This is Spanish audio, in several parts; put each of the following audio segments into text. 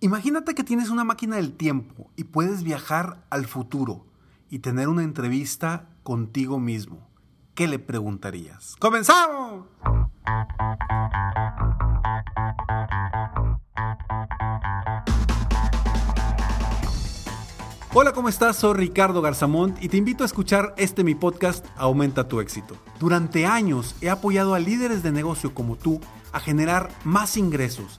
Imagínate que tienes una máquina del tiempo y puedes viajar al futuro y tener una entrevista contigo mismo. ¿Qué le preguntarías? ¡Comenzamos! Hola, ¿cómo estás? Soy Ricardo Garzamont y te invito a escuchar este mi podcast Aumenta tu éxito. Durante años he apoyado a líderes de negocio como tú a generar más ingresos,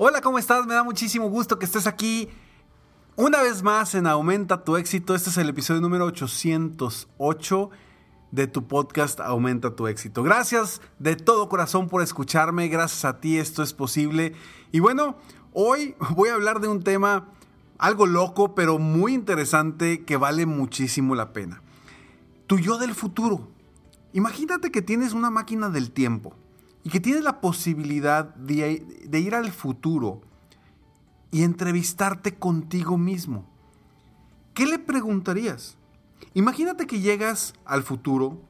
Hola, ¿cómo estás? Me da muchísimo gusto que estés aquí una vez más en Aumenta tu éxito. Este es el episodio número 808 de tu podcast Aumenta tu éxito. Gracias de todo corazón por escucharme. Gracias a ti esto es posible. Y bueno, hoy voy a hablar de un tema algo loco, pero muy interesante que vale muchísimo la pena. Tu yo del futuro. Imagínate que tienes una máquina del tiempo y que tienes la posibilidad de, de ir al futuro y entrevistarte contigo mismo. ¿Qué le preguntarías? Imagínate que llegas al futuro,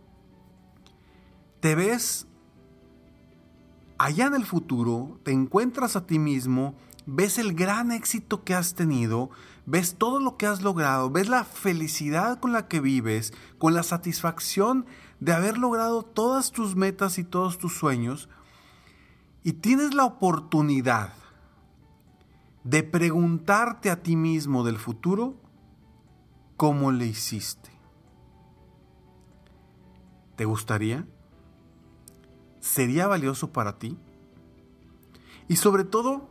te ves allá en el futuro, te encuentras a ti mismo, ves el gran éxito que has tenido, ves todo lo que has logrado, ves la felicidad con la que vives, con la satisfacción de haber logrado todas tus metas y todos tus sueños, y tienes la oportunidad de preguntarte a ti mismo del futuro cómo le hiciste. ¿Te gustaría? ¿Sería valioso para ti? Y sobre todo,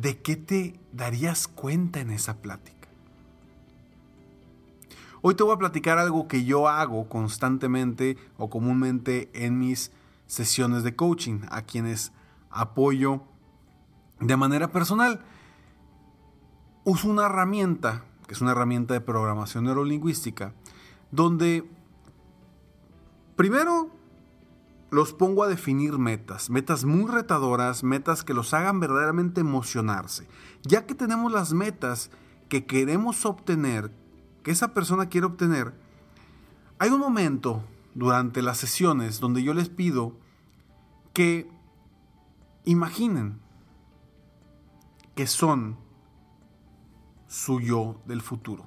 ¿de qué te darías cuenta en esa plática? Hoy te voy a platicar algo que yo hago constantemente o comúnmente en mis sesiones de coaching, a quienes apoyo de manera personal. Uso una herramienta, que es una herramienta de programación neurolingüística, donde primero los pongo a definir metas, metas muy retadoras, metas que los hagan verdaderamente emocionarse. Ya que tenemos las metas que queremos obtener, que esa persona quiere obtener, hay un momento durante las sesiones donde yo les pido que imaginen que son su yo del futuro.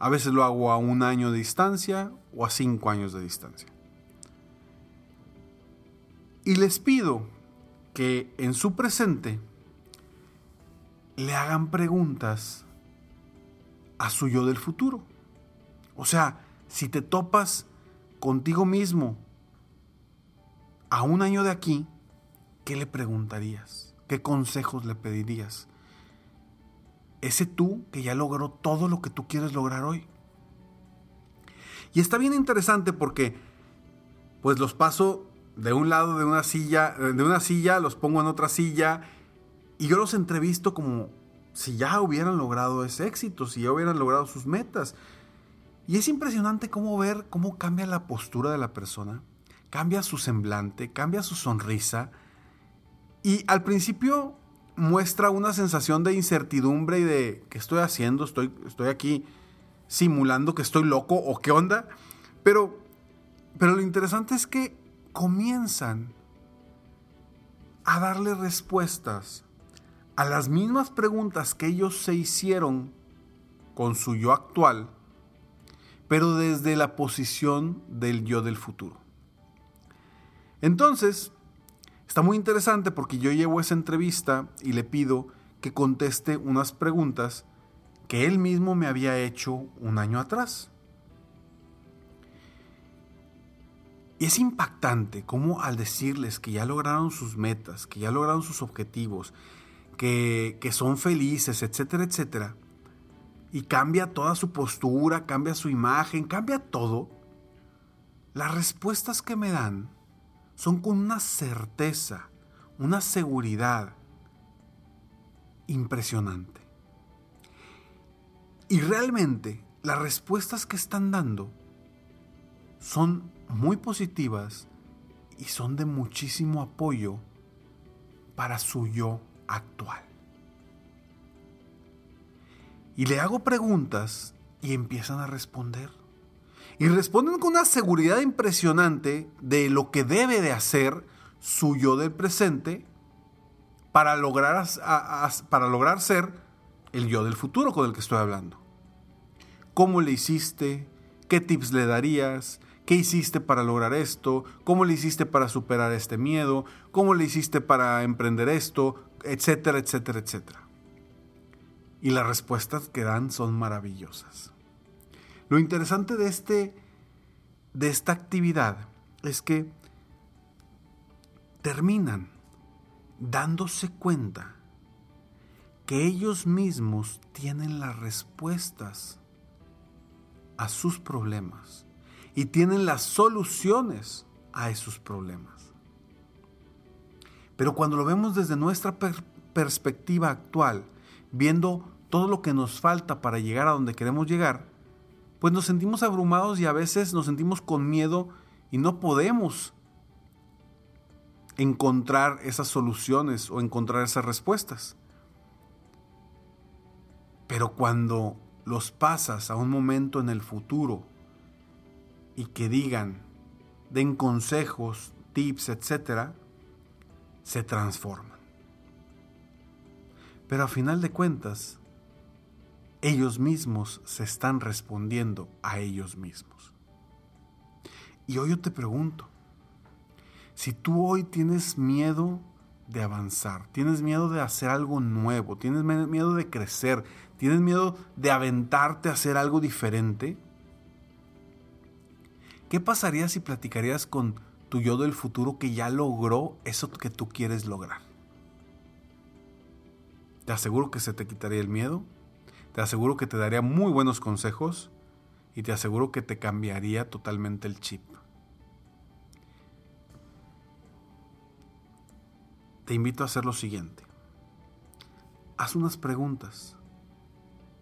A veces lo hago a un año de distancia o a cinco años de distancia. Y les pido que en su presente le hagan preguntas a su yo del futuro. O sea, si te topas contigo mismo a un año de aquí, ¿qué le preguntarías? ¿Qué consejos le pedirías? Ese tú que ya logró todo lo que tú quieres lograr hoy. Y está bien interesante porque pues los paso de un lado de una silla, de una silla, los pongo en otra silla y yo los entrevisto como si ya hubieran logrado ese éxito, si ya hubieran logrado sus metas. Y es impresionante cómo ver cómo cambia la postura de la persona, cambia su semblante, cambia su sonrisa, y al principio muestra una sensación de incertidumbre y de ¿qué estoy haciendo? Estoy, estoy aquí simulando que estoy loco o qué onda. Pero, pero lo interesante es que comienzan a darle respuestas a las mismas preguntas que ellos se hicieron con su yo actual, pero desde la posición del yo del futuro. Entonces, está muy interesante porque yo llevo esa entrevista y le pido que conteste unas preguntas que él mismo me había hecho un año atrás. Y es impactante cómo al decirles que ya lograron sus metas, que ya lograron sus objetivos, que, que son felices, etcétera, etcétera, y cambia toda su postura, cambia su imagen, cambia todo, las respuestas que me dan son con una certeza, una seguridad impresionante. Y realmente las respuestas que están dando son muy positivas y son de muchísimo apoyo para su yo actual. Y le hago preguntas y empiezan a responder. Y responden con una seguridad impresionante de lo que debe de hacer su yo del presente para lograr, para lograr ser el yo del futuro con el que estoy hablando. ¿Cómo le hiciste? ¿Qué tips le darías? ¿Qué hiciste para lograr esto? ¿Cómo le hiciste para superar este miedo? ¿Cómo le hiciste para emprender esto? Etcétera, etcétera, etcétera. Y las respuestas que dan son maravillosas. Lo interesante de, este, de esta actividad es que terminan dándose cuenta que ellos mismos tienen las respuestas a sus problemas y tienen las soluciones a esos problemas. Pero cuando lo vemos desde nuestra perspectiva actual, viendo todo lo que nos falta para llegar a donde queremos llegar, pues nos sentimos abrumados y a veces nos sentimos con miedo y no podemos encontrar esas soluciones o encontrar esas respuestas. Pero cuando los pasas a un momento en el futuro y que digan, den consejos, tips, etc., se transforman. Pero a final de cuentas, ellos mismos se están respondiendo a ellos mismos. Y hoy yo te pregunto, si tú hoy tienes miedo de avanzar, tienes miedo de hacer algo nuevo, tienes miedo de crecer, tienes miedo de aventarte a hacer algo diferente, ¿Qué pasaría si platicarías con tu yo del futuro que ya logró eso que tú quieres lograr? Te aseguro que se te quitaría el miedo, te aseguro que te daría muy buenos consejos y te aseguro que te cambiaría totalmente el chip. Te invito a hacer lo siguiente. Haz unas preguntas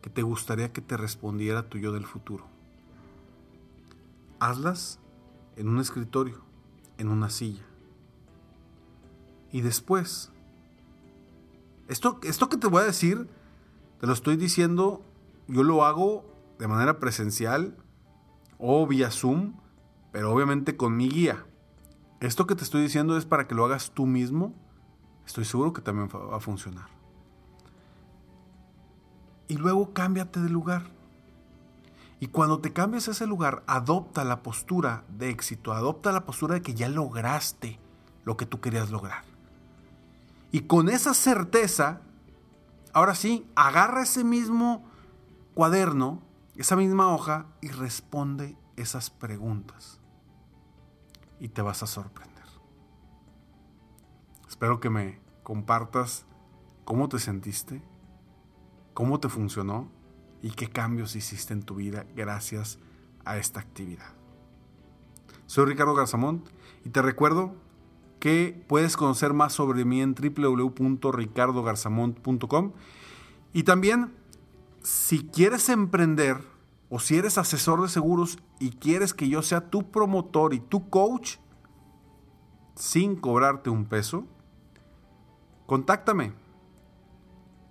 que te gustaría que te respondiera tu yo del futuro hazlas en un escritorio, en una silla. Y después, esto, esto que te voy a decir, te lo estoy diciendo, yo lo hago de manera presencial o vía Zoom, pero obviamente con mi guía. Esto que te estoy diciendo es para que lo hagas tú mismo. Estoy seguro que también va a funcionar. Y luego cámbiate de lugar. Y cuando te cambies a ese lugar, adopta la postura de éxito, adopta la postura de que ya lograste lo que tú querías lograr. Y con esa certeza, ahora sí, agarra ese mismo cuaderno, esa misma hoja y responde esas preguntas. Y te vas a sorprender. Espero que me compartas cómo te sentiste, cómo te funcionó y qué cambios hiciste en tu vida gracias a esta actividad. Soy Ricardo Garzamont y te recuerdo que puedes conocer más sobre mí en www.ricardogarzamont.com y también si quieres emprender o si eres asesor de seguros y quieres que yo sea tu promotor y tu coach sin cobrarte un peso, contáctame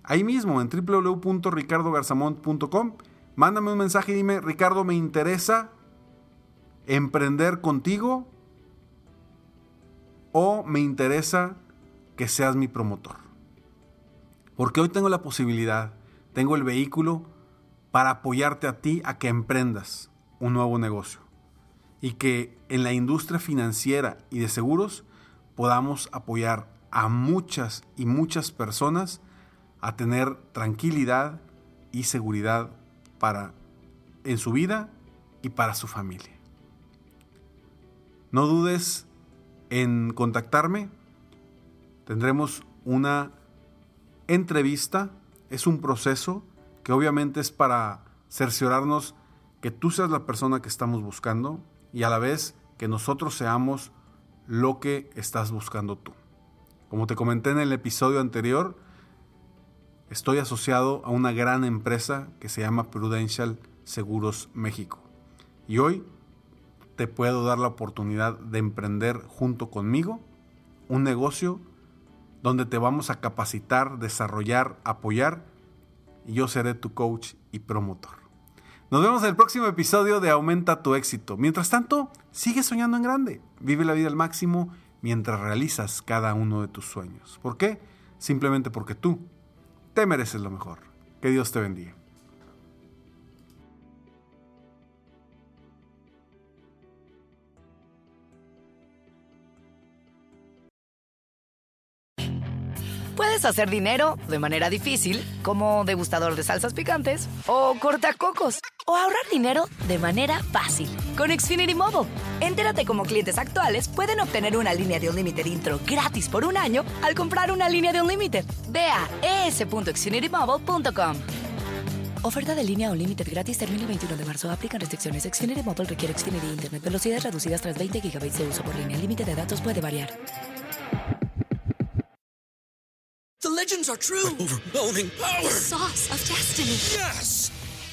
ahí mismo en www.ricardogarzamont.com. Mándame un mensaje y dime, Ricardo, me interesa emprender contigo o me interesa que seas mi promotor. Porque hoy tengo la posibilidad, tengo el vehículo para apoyarte a ti a que emprendas un nuevo negocio y que en la industria financiera y de seguros podamos apoyar a muchas y muchas personas a tener tranquilidad y seguridad para en su vida y para su familia. No dudes en contactarme. Tendremos una entrevista. Es un proceso que obviamente es para cerciorarnos que tú seas la persona que estamos buscando y a la vez que nosotros seamos lo que estás buscando tú. Como te comenté en el episodio anterior, estoy asociado a una gran empresa que se llama Prudential Seguros México. Y hoy te puedo dar la oportunidad de emprender junto conmigo un negocio donde te vamos a capacitar, desarrollar, apoyar y yo seré tu coach y promotor. Nos vemos en el próximo episodio de Aumenta tu éxito. Mientras tanto, sigue soñando en grande. Vive la vida al máximo mientras realizas cada uno de tus sueños. ¿Por qué? Simplemente porque tú te mereces lo mejor. Que Dios te bendiga. Puedes hacer dinero de manera difícil, como degustador de salsas picantes, o cortacocos, o ahorrar dinero de manera fácil con Xfinity Mobile. Entérate cómo clientes actuales pueden obtener una línea de un límite intro gratis por un año al comprar una línea de un límite. Ve a es.xfinitymobile.com. Oferta de línea o límite gratis termina el 21 de marzo. Aplican restricciones. Xfinity Mobile requiere Xfinity Internet. Velocidades reducidas tras 20 GB de uso por línea. El límite de datos puede variar. The legends are true. Overwhelming power! Sauce of destiny. Yes!